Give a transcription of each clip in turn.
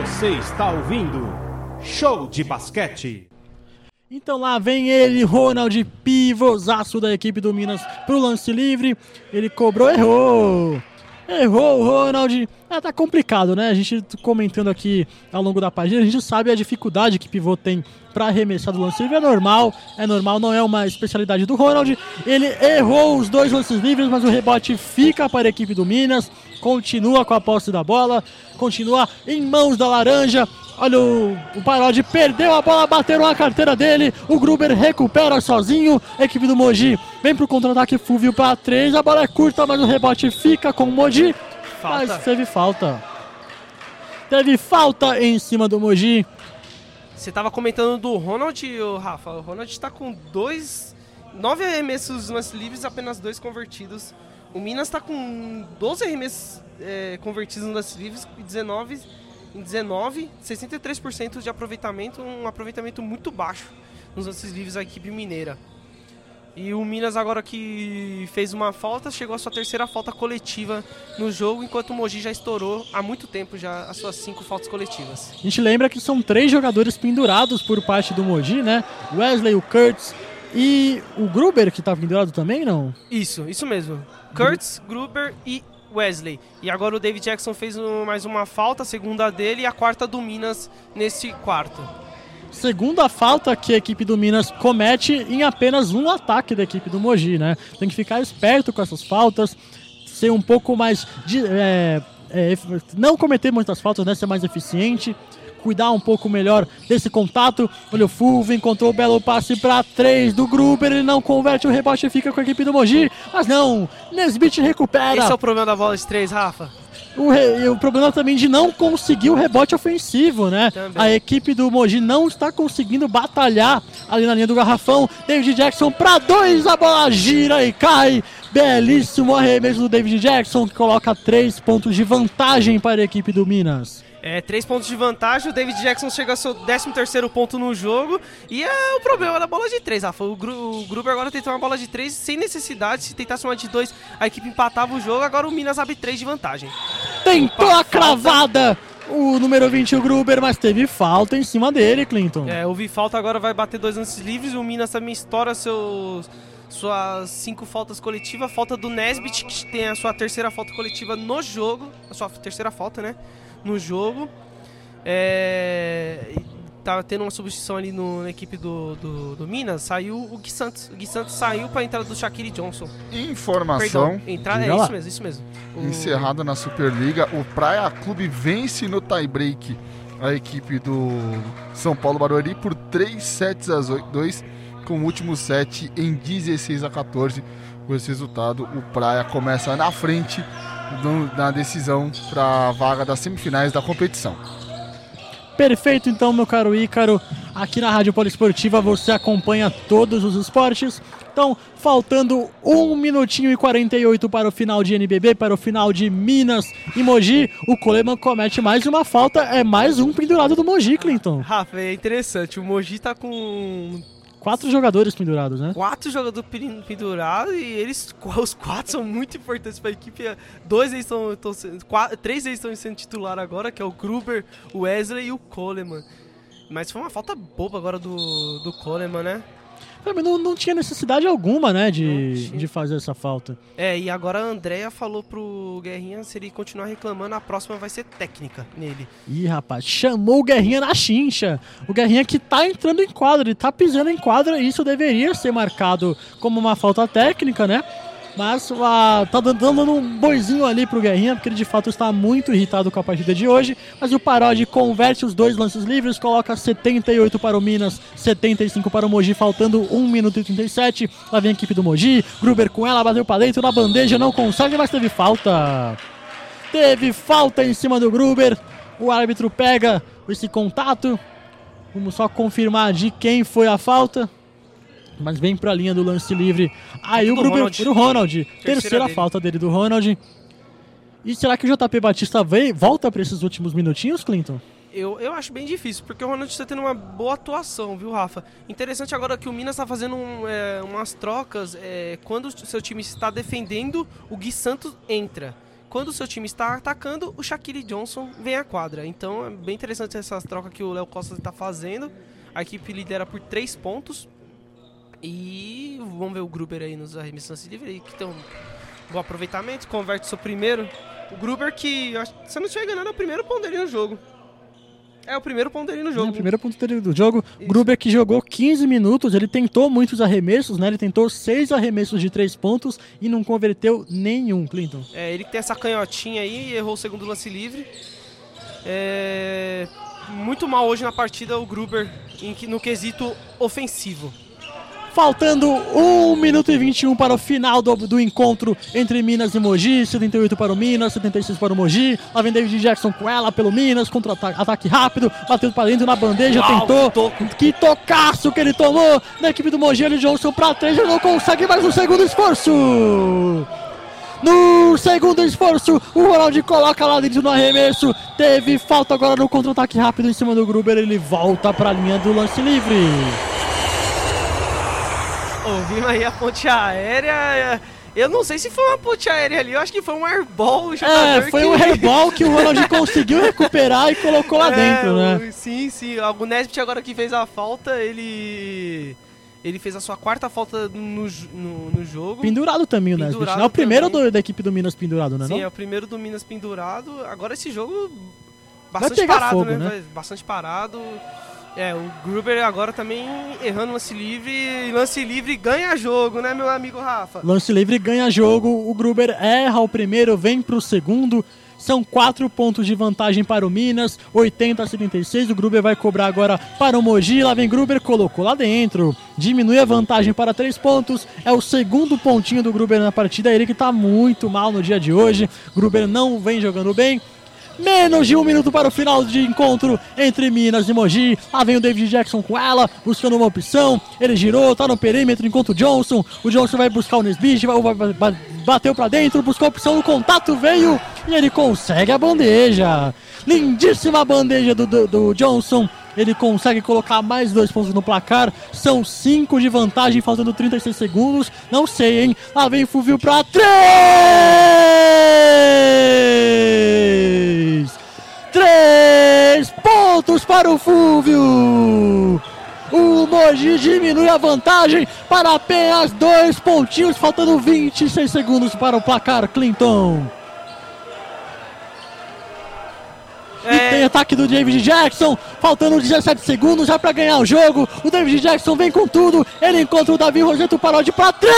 Você está ouvindo Show de Basquete. Então lá vem ele, Ronald, pivôzaço da equipe do Minas pro lance livre. Ele cobrou, errou. Errou o Ronald. É, tá complicado, né? A gente comentando aqui ao longo da página, a gente sabe a dificuldade que pivô tem para arremessar do lance livre. É normal, é normal, não é uma especialidade do Ronald. Ele errou os dois lances livres, mas o rebote fica para a equipe do Minas. Continua com a posse da bola, continua em mãos da laranja. Olha o, o perdeu a bola, bateram a carteira dele. O Gruber recupera sozinho. Equipe do Mogi vem pro contra-ataque Fúvio para três. A bola é curta, mas o rebote fica com o Mogi. Falta. Mas teve falta. Teve falta em cima do Mogi. Você tava comentando do Ronald, Rafa. O Ronald está com dois. Nove arremessos lance livres, apenas dois convertidos. O Minas está com 12 arremessos é, convertidos no lance livres e 19 em 19, 63% de aproveitamento, um aproveitamento muito baixo nos lances livres da equipe mineira. E o Minas agora que fez uma falta, chegou a sua terceira falta coletiva no jogo, enquanto o Mogi já estourou há muito tempo já as suas cinco faltas coletivas. A gente lembra que são três jogadores pendurados por parte do Mogi, né? Wesley, o Kurtz e o Gruber que tá pendurado também, não? Isso, isso mesmo. Kurtz, Gruber e Wesley. E agora o David Jackson fez mais uma falta, a segunda dele e a quarta do Minas nesse quarto. Segunda falta que a equipe do Minas comete em apenas um ataque da equipe do Mogi, né? Tem que ficar esperto com essas faltas, ser um pouco mais. De, é, é, não cometer muitas faltas, né? Ser mais eficiente cuidar um pouco melhor desse contato. Olha o Fulvio, encontrou o belo passe para três do Gruber, ele não converte, o rebote fica com a equipe do Mogi, mas não, Nesbit recupera. Esse é o problema da bola de três, Rafa. O, re... o, problema também de não conseguir o rebote ofensivo, né? Também. A equipe do Mogi não está conseguindo batalhar ali na linha do garrafão. David Jackson para dois, a bola gira e cai. Belíssimo arremesso do David Jackson que coloca três pontos de vantagem para a equipe do Minas. É, três pontos de vantagem, o David Jackson chega ao seu 13 terceiro ponto no jogo. E é o problema da bola de três, Rafa. O, Gru, o Gruber agora tentou uma bola de três sem necessidade. Se tentasse uma de dois, a equipe empatava o jogo. Agora o Minas abre três de vantagem. Tentou a cravada! o número 20, o Gruber, mas teve falta em cima dele, Clinton. É, houve falta, agora vai bater dois lances livres. O Minas também estoura seus, suas cinco faltas coletivas. Falta do Nesbit, que tem a sua terceira falta coletiva no jogo. A sua terceira falta, né? No jogo. É, tava tendo uma substituição ali no, na equipe do, do, do, Minas, saiu o Gui Santos. O Gui Santos saiu para a entrada do Shaquille Johnson. Informação. Perdão, entrada, é isso mesmo, isso mesmo. O... Encerrada na Superliga, o Praia Clube vence no tie-break a equipe do São Paulo Barueri por 3 sets a 2, com o último set em 16 a 14. Com esse resultado, o Praia começa na frente na decisão para a vaga das semifinais da competição. Perfeito, então, meu caro Ícaro. Aqui na Rádio Poliesportiva você acompanha todos os esportes. Então, faltando 1 minutinho e 48 para o final de NBB, para o final de Minas e Mogi, o Coleman comete mais uma falta. É mais um pendurado do Mogi, Clinton. Rafa, é interessante. O Mogi tá com Quatro jogadores pendurados, né? Quatro jogadores pendurados e eles, os quatro são muito importantes para a equipe. Dois eles estão, quatro, três eles estão sendo titular agora, que é o Gruber, o Wesley e o Coleman. Mas foi uma falta boba agora do, do Coleman, né? Não, não tinha necessidade alguma, né, de, de fazer essa falta. É, e agora a Andrea falou pro Guerrinha, se ele continuar reclamando, a próxima vai ser técnica nele. Ih, rapaz, chamou o Guerrinha na chincha. O Guerrinha que tá entrando em quadra, ele tá pisando em quadra, e isso deveria ser marcado como uma falta técnica, né? Mas uh, tá dando um boizinho ali pro Guerrinha, porque ele de fato está muito irritado com a partida de hoje. Mas o Parodi converte os dois lances livres, coloca 78 para o Minas, 75 para o Mogi, faltando 1 minuto e 37. Lá vem a equipe do Mogi, Gruber com ela, bateu para dentro na bandeja, não consegue, mas teve falta. Teve falta em cima do Gruber. O árbitro pega esse contato. Vamos só confirmar de quem foi a falta mas vem para a linha do lance livre. Aí o Gruber, Ronald. o Ronald, terceira, terceira dele. falta dele do Ronald. E será que o JP Batista vem, volta para esses últimos minutinhos, Clinton? Eu, eu acho bem difícil, porque o Ronald está tendo uma boa atuação, viu, Rafa? Interessante agora que o Minas está fazendo um, é, umas trocas é, quando o seu time está defendendo, o Gui Santos entra. quando o seu time está atacando, o Shaquille Johnson vem à quadra. Então é bem interessante essa troca que o Léo Costa está fazendo. A equipe lidera por 3 pontos. E vamos ver o Gruber aí nos arremessos livres, que tem um bom aproveitamento, converte seu primeiro. O Gruber que, se eu não estiver enganado, é o primeiro ponto dele no jogo. É o primeiro ponto dele no jogo. É o primeiro ponto dele do jogo. Isso. Gruber que jogou 15 minutos, ele tentou muitos arremessos, né? Ele tentou seis arremessos de três pontos e não converteu nenhum, Clinton. É, ele tem essa canhotinha aí, errou o segundo lance livre. É... Muito mal hoje na partida o Gruber no quesito ofensivo. Faltando 1 minuto e 21 para o final do, do encontro entre Minas e Mogi. 78 para o Minas, 76 para o Mogi. Lá vem David Jackson com ela pelo Minas, contra-ataque ataque rápido. Bateu para dentro na bandeja, Uau, tentou. Que, que tocaço que ele tomou na equipe do Mogi. Ele Johnson para três, ele não consegue mais um segundo esforço. No segundo esforço, o Ronaldo coloca lá dentro no arremesso. Teve falta agora no contra-ataque rápido em cima do Gruber. Ele volta para a linha do lance livre. Ouvimos aí a ponte aérea. Eu não sei se foi uma ponte aérea ali, eu acho que foi um airball. É, foi que... um airball que o Ronald conseguiu recuperar e colocou lá é, dentro, né? Sim, sim. O Nesbitt agora que fez a falta, ele. Ele fez a sua quarta falta no, no, no jogo. Pendurado também o Nesbitt. Não é o primeiro do, da equipe do Minas pendurado, né? Sim, não? é o primeiro do Minas pendurado. Agora esse jogo. Bastante parado, fogo, né? né? Bastante parado. É, o Gruber agora também errando lance livre. Lance livre ganha jogo, né, meu amigo Rafa? Lance livre ganha jogo. O Gruber erra o primeiro, vem pro segundo. São quatro pontos de vantagem para o Minas, 80 a 76. O Gruber vai cobrar agora para o Mogi. Lá vem Gruber, colocou lá dentro. Diminui a vantagem para três pontos. É o segundo pontinho do Gruber na partida. Ele que está muito mal no dia de hoje. Gruber não vem jogando bem. Menos de um minuto para o final de encontro entre Minas e Mogi. Lá vem o David Jackson com ela, buscando uma opção. Ele girou, tá no perímetro enquanto o Johnson. O Johnson vai buscar o Nesbitt, bateu para dentro, buscou a opção, o contato veio e ele consegue a bandeja. Lindíssima bandeja do, do, do Johnson. Ele consegue colocar mais dois pontos no placar. São cinco de vantagem, faltando 36 segundos. Não sei, hein? Lá vem Fulvio pra três! Três pontos para o Fulvio! O Mogi diminui a vantagem para apenas dois pontinhos, faltando 26 segundos para o placar, Clinton. É. E tem ataque do David Jackson, faltando 17 segundos já para ganhar o jogo. O David Jackson vem com tudo, ele encontra o Davi Roseto Parodi para três!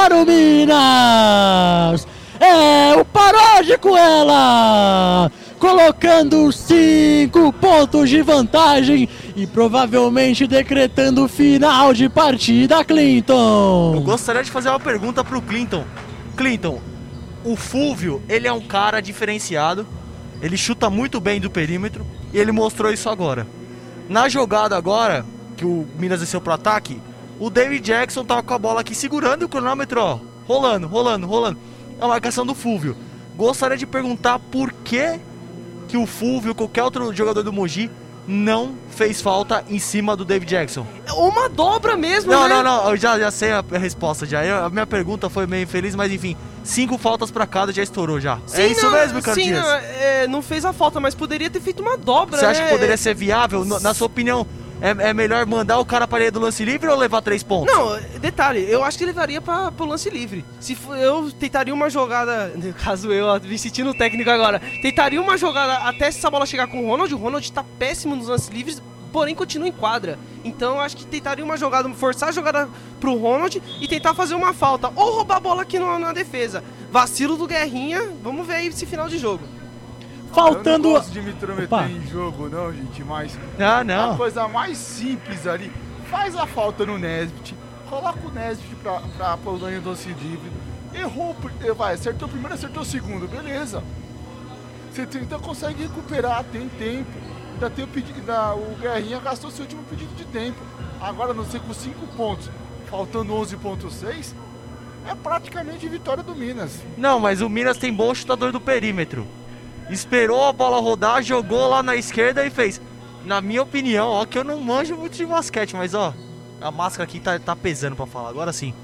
Para o Minas! É o Parodi com ela! colocando cinco pontos de vantagem e provavelmente decretando final de partida, Clinton. Eu gostaria de fazer uma pergunta pro Clinton. Clinton, o Fúvio, ele é um cara diferenciado, ele chuta muito bem do perímetro e ele mostrou isso agora. Na jogada agora, que o Minas desceu pro ataque, o David Jackson tava com a bola aqui segurando o cronômetro, ó, rolando, rolando, rolando. A marcação do Fúvio. Gostaria de perguntar por que que o Fulvio, qualquer outro jogador do Mogi, não fez falta em cima do David Jackson. Uma dobra mesmo, não, né? Não, não, eu já, já sei a, resposta já. Eu, a minha pergunta foi meio infeliz, mas enfim, cinco faltas pra cada já estourou já. Sim, é isso não, mesmo, Ricardo sim, Não, é, não fez a falta, mas poderia ter feito uma dobra, Você né? acha que poderia ser viável? Na sua opinião, é, é, melhor mandar o cara para a do lance livre ou levar três pontos? Não, detalhe, eu acho que levaria para o lance livre. Se for, eu tentaria uma jogada, caso eu, me sentindo técnico agora, tentaria uma jogada até essa bola chegar com o Ronald. O Ronald está péssimo nos lances livres, porém continua em quadra. Então acho que tentaria uma jogada, forçar a jogada pro Ronald e tentar fazer uma falta. Ou roubar a bola aqui na defesa. Vacilo do Guerrinha, vamos ver aí esse final de jogo. Faltando. Eu não gosto de me intrometer Opa. em jogo, não, gente, mas. Ah, não. A coisa mais simples ali. Faz a falta no Nesbit. Coloca o Nesbit pra, pra Polônia doce livre. Errou, vai, acertou o primeiro, acertou o segundo, beleza. Você então consegue recuperar, tem tempo. Ainda tem o pedido. Ainda, o Guerrinha gastou seu último pedido de tempo. Agora, não sei, com 5 pontos, faltando 11,6, é praticamente vitória do Minas. Não, mas o Minas tem bom chutador do perímetro esperou a bola rodar, jogou lá na esquerda e fez. Na minha opinião, ó, que eu não manjo muito de basquete, mas ó, a máscara aqui tá, tá pesando pra falar, agora sim.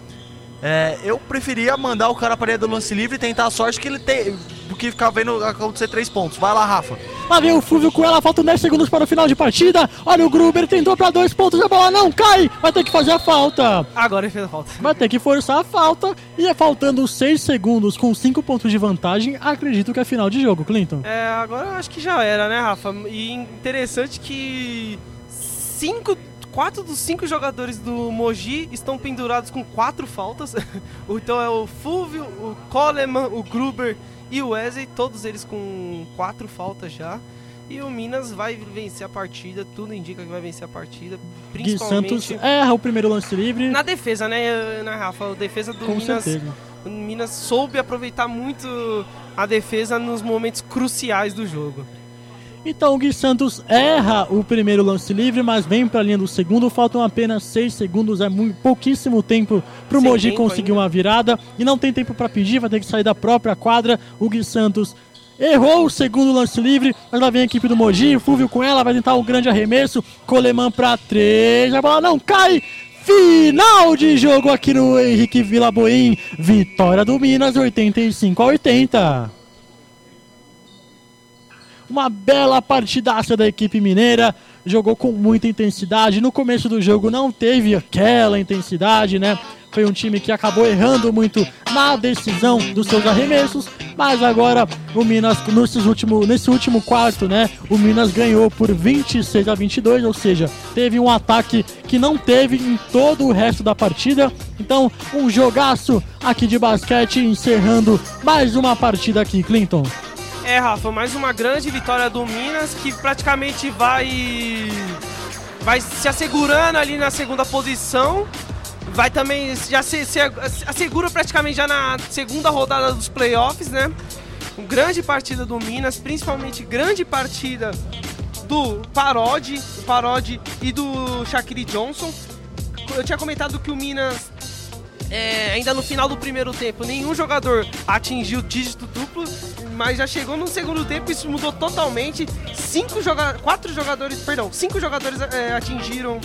É, eu preferia mandar o cara pra linha do lance livre e tentar a sorte que ele tem. Do que ficar vendo acontecer três pontos. Vai lá, Rafa. Lá vem o Fúvio com ela, faltam 10 segundos para o final de partida. Olha o Gruber, tentou para dois pontos, a bola não cai. Vai ter que fazer a falta. Agora ele fez a falta. Vai ter que forçar a falta. E é faltando 6 segundos com 5 pontos de vantagem. Acredito que é final de jogo, Clinton. É, agora eu acho que já era, né, Rafa? E interessante que cinco, quatro dos cinco jogadores do Mogi estão pendurados com quatro faltas. então é o Fulvio, o Coleman, o Gruber e o Wesley, todos eles com quatro faltas já. E o Minas vai vencer a partida, tudo indica que vai vencer a partida. Gui Principalmente Santos erra o primeiro lance livre. na defesa, né, né, Rafa? A defesa do Com Minas certeza. o Minas soube aproveitar muito a defesa nos momentos cruciais do jogo. Então o Gui Santos erra o primeiro lance livre, mas vem para a linha do segundo. Faltam apenas 6 segundos, é muito, pouquíssimo tempo para o Mogi conseguir ainda. uma virada. E não tem tempo para pedir, vai ter que sair da própria quadra. O Gui Santos errou o segundo lance livre, mas lá vem a equipe do Mogi. Fúvio com ela vai tentar um grande arremesso. Coleman para 3, a bola não cai. Final de jogo aqui no Henrique Vila Boim. Vitória do Minas 85 a 80. Uma bela partidaça da equipe mineira. Jogou com muita intensidade. No começo do jogo não teve aquela intensidade, né? Foi um time que acabou errando muito na decisão dos seus arremessos. Mas agora o Minas, nesses último, nesse último quarto, né? O Minas ganhou por 26 a 22, ou seja, teve um ataque que não teve em todo o resto da partida. Então, um jogaço aqui de basquete encerrando mais uma partida aqui, Clinton. É, Rafa, mais uma grande vitória do Minas que praticamente vai vai se assegurando ali na segunda posição. Vai também já se, se assegura praticamente já na segunda rodada dos playoffs, né? Uma grande partida do Minas, principalmente grande partida do Parodi, Parodi e do Shaquille Johnson. Eu tinha comentado que o Minas é, ainda no final do primeiro tempo, nenhum jogador atingiu dígito duplo, mas já chegou no segundo tempo isso mudou totalmente. Cinco joga quatro jogadores, perdão, cinco jogadores é, atingiram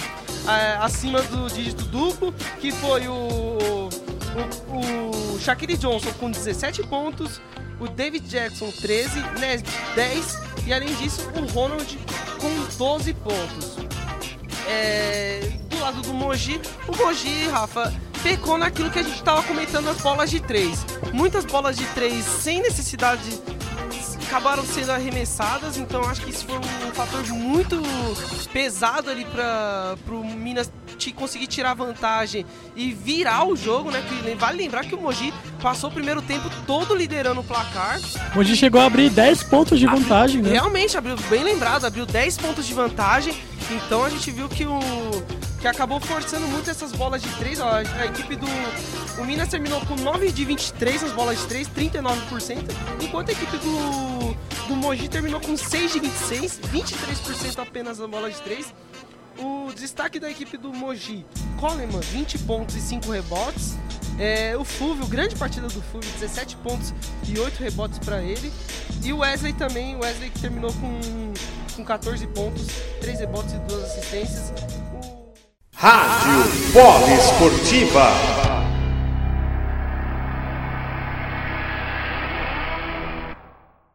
é, acima do dígito duplo, que foi o, o, o Shaquille Johnson com 17 pontos, o David Jackson 13, Nesbitt 10 e além disso o Ronald com 12 pontos. É, do lado do Mogi, o Mogi, Rafa, pecou naquilo que a gente estava comentando nas bolas de três. Muitas bolas de três sem necessidade acabaram sendo arremessadas, então acho que isso foi um fator muito pesado ali para o Minas te- conseguir tirar vantagem e virar o jogo, né? Que vale lembrar que o Mogi passou o primeiro tempo todo liderando o placar. Mogi chegou a abrir 10 pontos de vantagem, né? Realmente, abriu bem lembrado, abriu 10 pontos de vantagem. Então a gente viu que o. que acabou forçando muito essas bolas de 3. Ó, a equipe do. O Minas terminou com 9 de 23 nas bolas de 3, 39%, enquanto a equipe do. do Mogi terminou com 6 de 26, 23% apenas na bola de 3. O destaque da equipe do Mogi, Coleman, 20 pontos e 5 rebotes. É, o Fúvio, grande partida do Fúvio, 17 pontos e 8 rebotes para ele. E o Wesley também, o Wesley que terminou com, com 14 pontos, 3 rebotes e 2 assistências. Rádio Polo Esportiva.